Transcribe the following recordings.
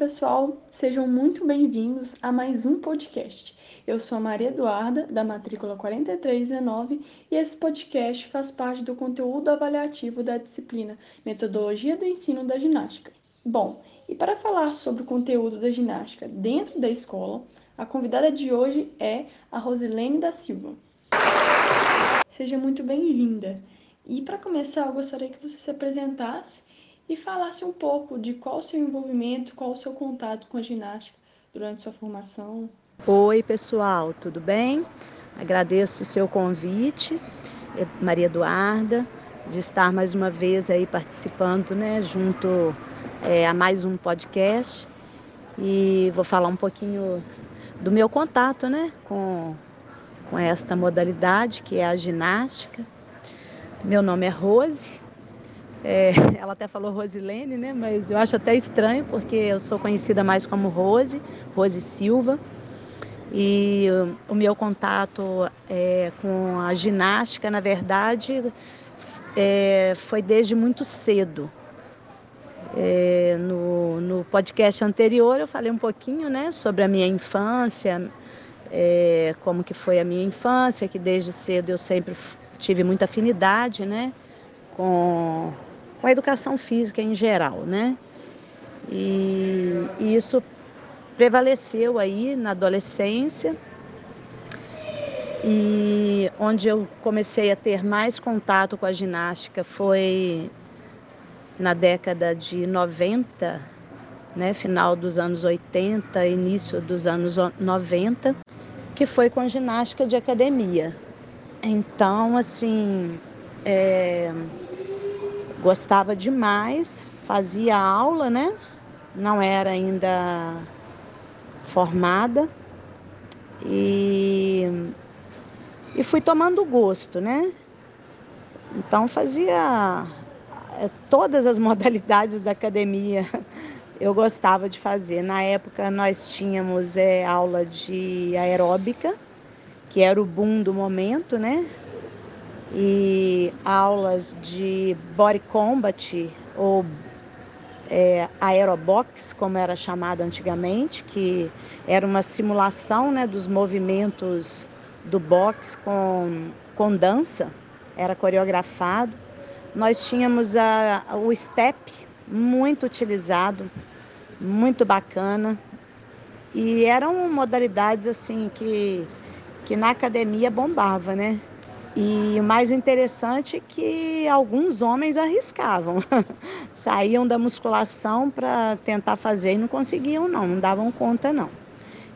pessoal, sejam muito bem-vindos a mais um podcast. Eu sou a Maria Eduarda, da matrícula 4319, e esse podcast faz parte do conteúdo avaliativo da disciplina Metodologia do Ensino da Ginástica. Bom, e para falar sobre o conteúdo da ginástica dentro da escola, a convidada de hoje é a Rosilene da Silva. Seja muito bem-vinda. E para começar, eu gostaria que você se apresentasse e falasse um pouco de qual o seu envolvimento, qual o seu contato com a ginástica durante sua formação. Oi, pessoal, tudo bem? Agradeço o seu convite, Maria Eduarda, de estar mais uma vez aí participando, né, junto é, a mais um podcast. E vou falar um pouquinho do meu contato, né, com, com esta modalidade que é a ginástica. Meu nome é Rose, é, ela até falou Rosilene, né? Mas eu acho até estranho porque eu sou conhecida mais como Rose, Rose Silva. E o meu contato é, com a ginástica, na verdade, é, foi desde muito cedo. É, no, no, podcast anterior eu falei um pouquinho né, sobre a minha infância, é, como que foi a minha infância, que desde cedo eu sempre tive muita afinidade né, com, com a educação física em geral. Né? E, e isso prevaleceu aí na adolescência e onde eu comecei a ter mais contato com a ginástica foi na década de 90, né, final dos anos 80, início dos anos 90, que foi com ginástica de academia. Então, assim, é, gostava demais, fazia aula, né? Não era ainda formada e, e fui tomando gosto, né? Então fazia é, todas as modalidades da academia eu gostava de fazer. Na época nós tínhamos é, aula de aeróbica, que era o boom do momento, né? E aulas de body combat ou é, aerobox, como era chamado antigamente, que era uma simulação né, dos movimentos do box com, com dança, era coreografado. Nós tínhamos a, o step, muito utilizado, muito bacana. E eram modalidades assim que, que na academia bombava, né? E o mais interessante é que alguns homens arriscavam, saíam da musculação para tentar fazer e não conseguiam, não, não davam conta, não.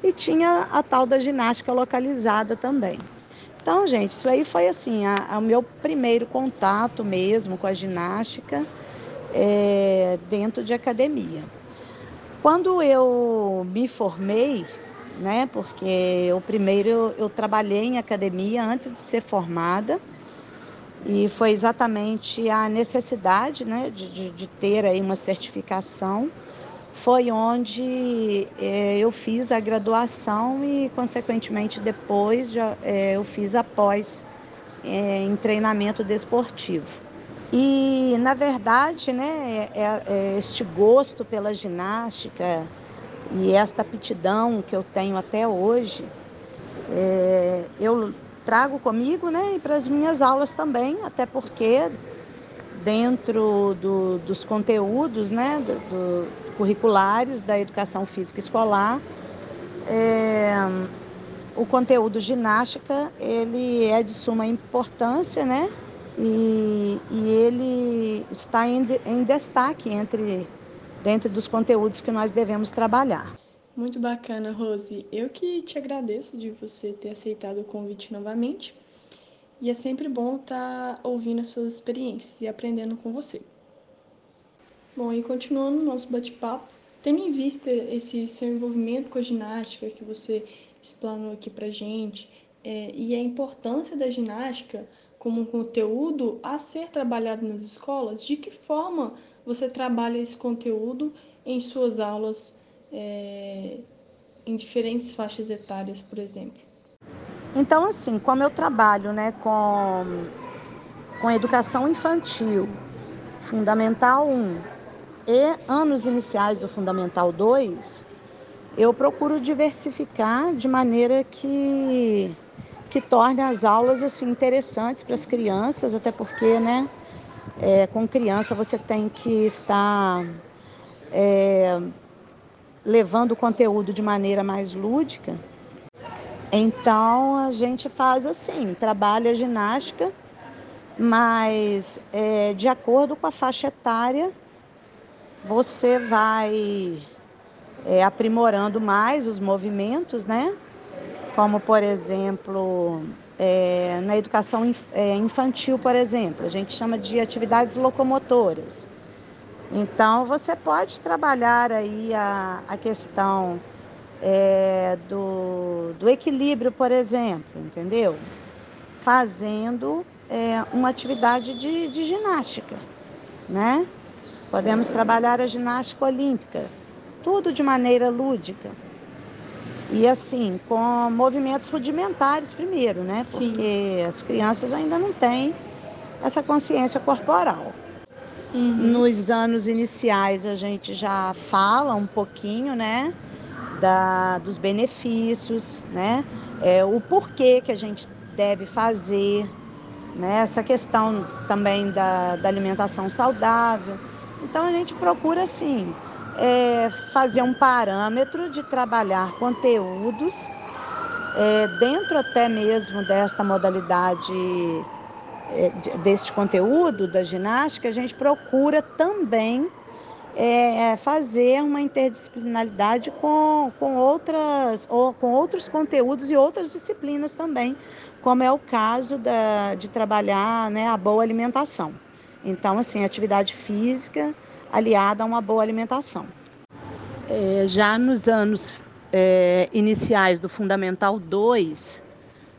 E tinha a tal da ginástica localizada também. Então, gente, isso aí foi assim, o meu primeiro contato mesmo com a ginástica é, dentro de academia. Quando eu me formei, né? Porque o primeiro eu, eu trabalhei em academia antes de ser formada e foi exatamente a necessidade, né, de, de, de ter aí uma certificação foi onde é, eu fiz a graduação e, consequentemente, depois já, é, eu fiz após é, em treinamento desportivo. E, na verdade, né, é, este gosto pela ginástica, e esta aptidão que eu tenho até hoje, é, eu trago comigo né, e para as minhas aulas também, até porque dentro do, dos conteúdos né, do, do, curriculares da educação física escolar, é, o conteúdo ginástica ele é de suma importância, né? E, e ele está em, em destaque entre dentro dos conteúdos que nós devemos trabalhar. Muito bacana, Rose. Eu que te agradeço de você ter aceitado o convite novamente. E é sempre bom estar tá ouvindo as suas experiências e aprendendo com você. Bom, e continuando o nosso bate-papo, tendo em vista esse seu envolvimento com a ginástica que você explanou aqui pra gente, é, e a importância da ginástica como um conteúdo a ser trabalhado nas escolas, de que forma você trabalha esse conteúdo em suas aulas é, em diferentes faixas etárias, por exemplo? Então, assim, como eu trabalho né, com, com educação infantil, Fundamental 1, e anos iniciais do Fundamental 2, eu procuro diversificar de maneira que que torne as aulas assim interessantes para as crianças, até porque, né, é, com criança você tem que estar é, levando o conteúdo de maneira mais lúdica. Então a gente faz assim, trabalha ginástica, mas é, de acordo com a faixa etária, você vai é, aprimorando mais os movimentos, né? como por exemplo é, na educação é, infantil, por exemplo, a gente chama de atividades locomotoras. Então você pode trabalhar aí a, a questão é, do, do equilíbrio, por exemplo, entendeu? Fazendo é, uma atividade de, de ginástica, né? Podemos trabalhar a ginástica olímpica, tudo de maneira lúdica. E assim, com movimentos rudimentares primeiro, né? Porque Sim. as crianças ainda não têm essa consciência corporal. Uhum. Nos anos iniciais a gente já fala um pouquinho, né? Da, dos benefícios, né? É, o porquê que a gente deve fazer, né? Essa questão também da, da alimentação saudável. Então a gente procura assim é, fazer um parâmetro de trabalhar conteúdos é, dentro até mesmo desta modalidade é, deste conteúdo da ginástica, a gente procura também é, fazer uma interdisciplinaridade com, com, outras, ou, com outros conteúdos e outras disciplinas também, como é o caso da, de trabalhar né, a boa alimentação. Então, assim, atividade física aliada a uma boa alimentação. É, já nos anos é, iniciais do Fundamental 2,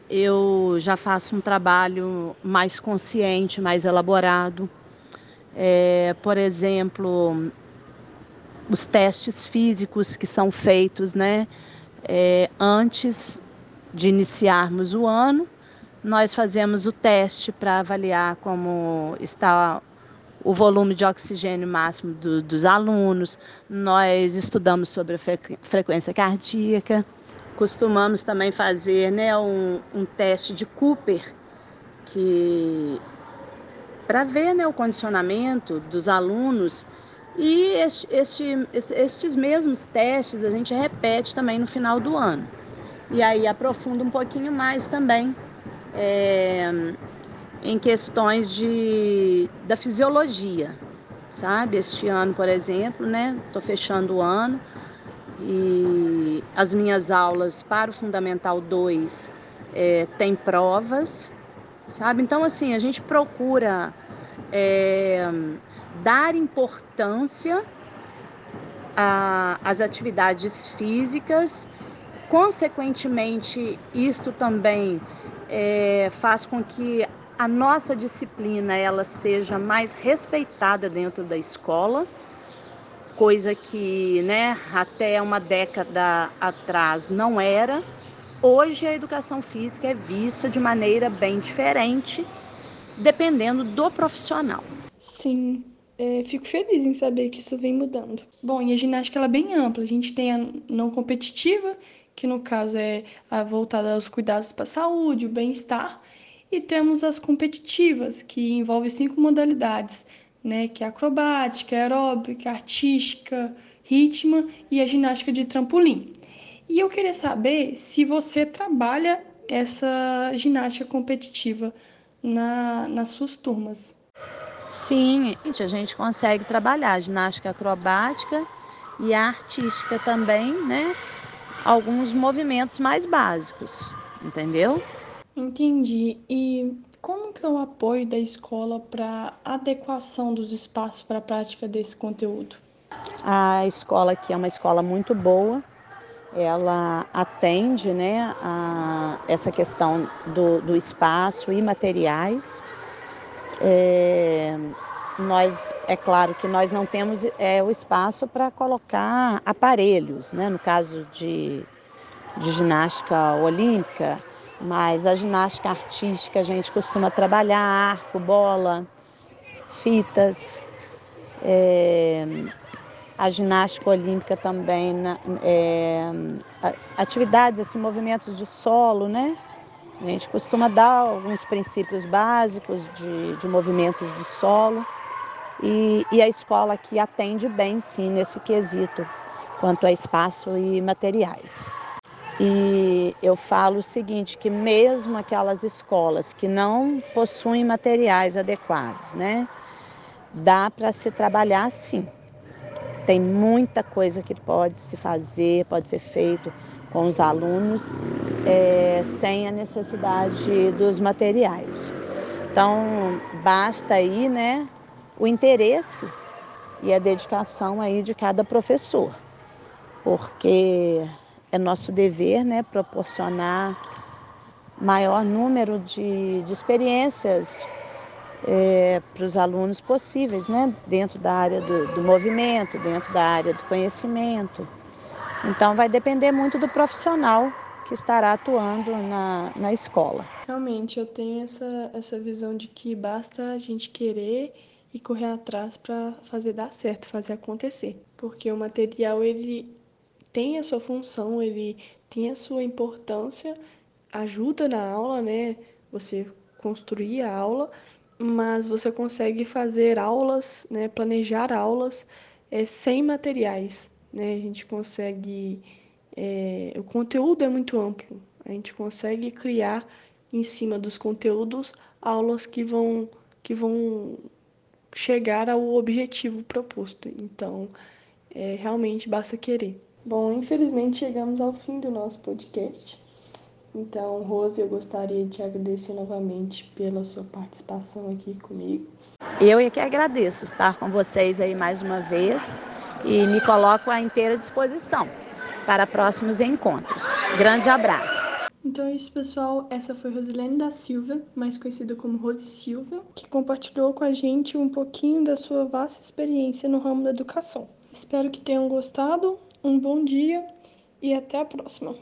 eu já faço um trabalho mais consciente, mais elaborado. É, por exemplo, os testes físicos que são feitos né, é, antes de iniciarmos o ano nós fazemos o teste para avaliar como está o volume de oxigênio máximo do, dos alunos, nós estudamos sobre a frequência cardíaca, costumamos também fazer né, um, um teste de Cooper, que para ver né, o condicionamento dos alunos. E este, este, estes mesmos testes a gente repete também no final do ano. E aí aprofunda um pouquinho mais também é, em questões de, da fisiologia, sabe? Este ano, por exemplo, né? Estou fechando o ano e as minhas aulas para o Fundamental 2 é, tem provas, sabe? Então, assim, a gente procura é, dar importância às atividades físicas, consequentemente, isto também é, faz com que a nossa disciplina ela seja mais respeitada dentro da escola, coisa que né, até uma década atrás não era. Hoje a educação física é vista de maneira bem diferente, dependendo do profissional. Sim, é, fico feliz em saber que isso vem mudando. Bom, e a ginástica ela é bem ampla. A gente tem a não competitiva, que no caso é voltada aos cuidados para a saúde, o bem-estar, e temos as competitivas, que envolvem cinco modalidades, né, que é acrobática, aeróbica, artística, ritmo e a ginástica de trampolim. E eu queria saber se você trabalha essa ginástica competitiva na, nas suas turmas. Sim, a gente consegue trabalhar a ginástica acrobática e a artística também, né? Alguns movimentos mais básicos, entendeu? Entendi. E como que é o apoio da escola para adequação dos espaços para a prática desse conteúdo? A escola aqui é uma escola muito boa. Ela atende né, a essa questão do, do espaço e materiais. É, nós, é claro que nós não temos é, o espaço para colocar aparelhos, né? no caso de, de ginástica olímpica, mas a ginástica artística a gente costuma trabalhar arco, bola, fitas. É, a ginástica olímpica também, é, atividades, assim, movimentos de solo, né? A gente costuma dar alguns princípios básicos de, de movimentos de solo e, e a escola aqui atende bem, sim, nesse quesito, quanto a espaço e materiais. E eu falo o seguinte, que mesmo aquelas escolas que não possuem materiais adequados, né? Dá para se trabalhar sim. Tem muita coisa que pode se fazer, pode ser feito com os alunos é, sem a necessidade dos materiais. Então, basta aí, né, o interesse e a dedicação aí de cada professor, porque é nosso dever, né, proporcionar maior número de, de experiências é, para os alunos possíveis, né, dentro da área do, do movimento, dentro da área do conhecimento. Então, vai depender muito do profissional que estará atuando na, na escola. Realmente, eu tenho essa, essa visão de que basta a gente querer e correr atrás para fazer dar certo, fazer acontecer. Porque o material ele tem a sua função, ele tem a sua importância, ajuda na aula, né? Você construir a aula, mas você consegue fazer aulas, né? Planejar aulas é, sem materiais, né? A gente consegue é, o conteúdo é muito amplo. A gente consegue criar em cima dos conteúdos aulas que vão que vão chegar ao objetivo proposto. Então, é, realmente basta querer. Bom, infelizmente chegamos ao fim do nosso podcast. Então, Rose, eu gostaria de te agradecer novamente pela sua participação aqui comigo. Eu é que agradeço estar com vocês aí mais uma vez e me coloco à inteira disposição para próximos encontros. Grande abraço. Então é isso, pessoal. Essa foi Rosilene da Silva, mais conhecida como Rose Silva, que compartilhou com a gente um pouquinho da sua vasta experiência no ramo da educação. Espero que tenham gostado. Um bom dia e até a próxima.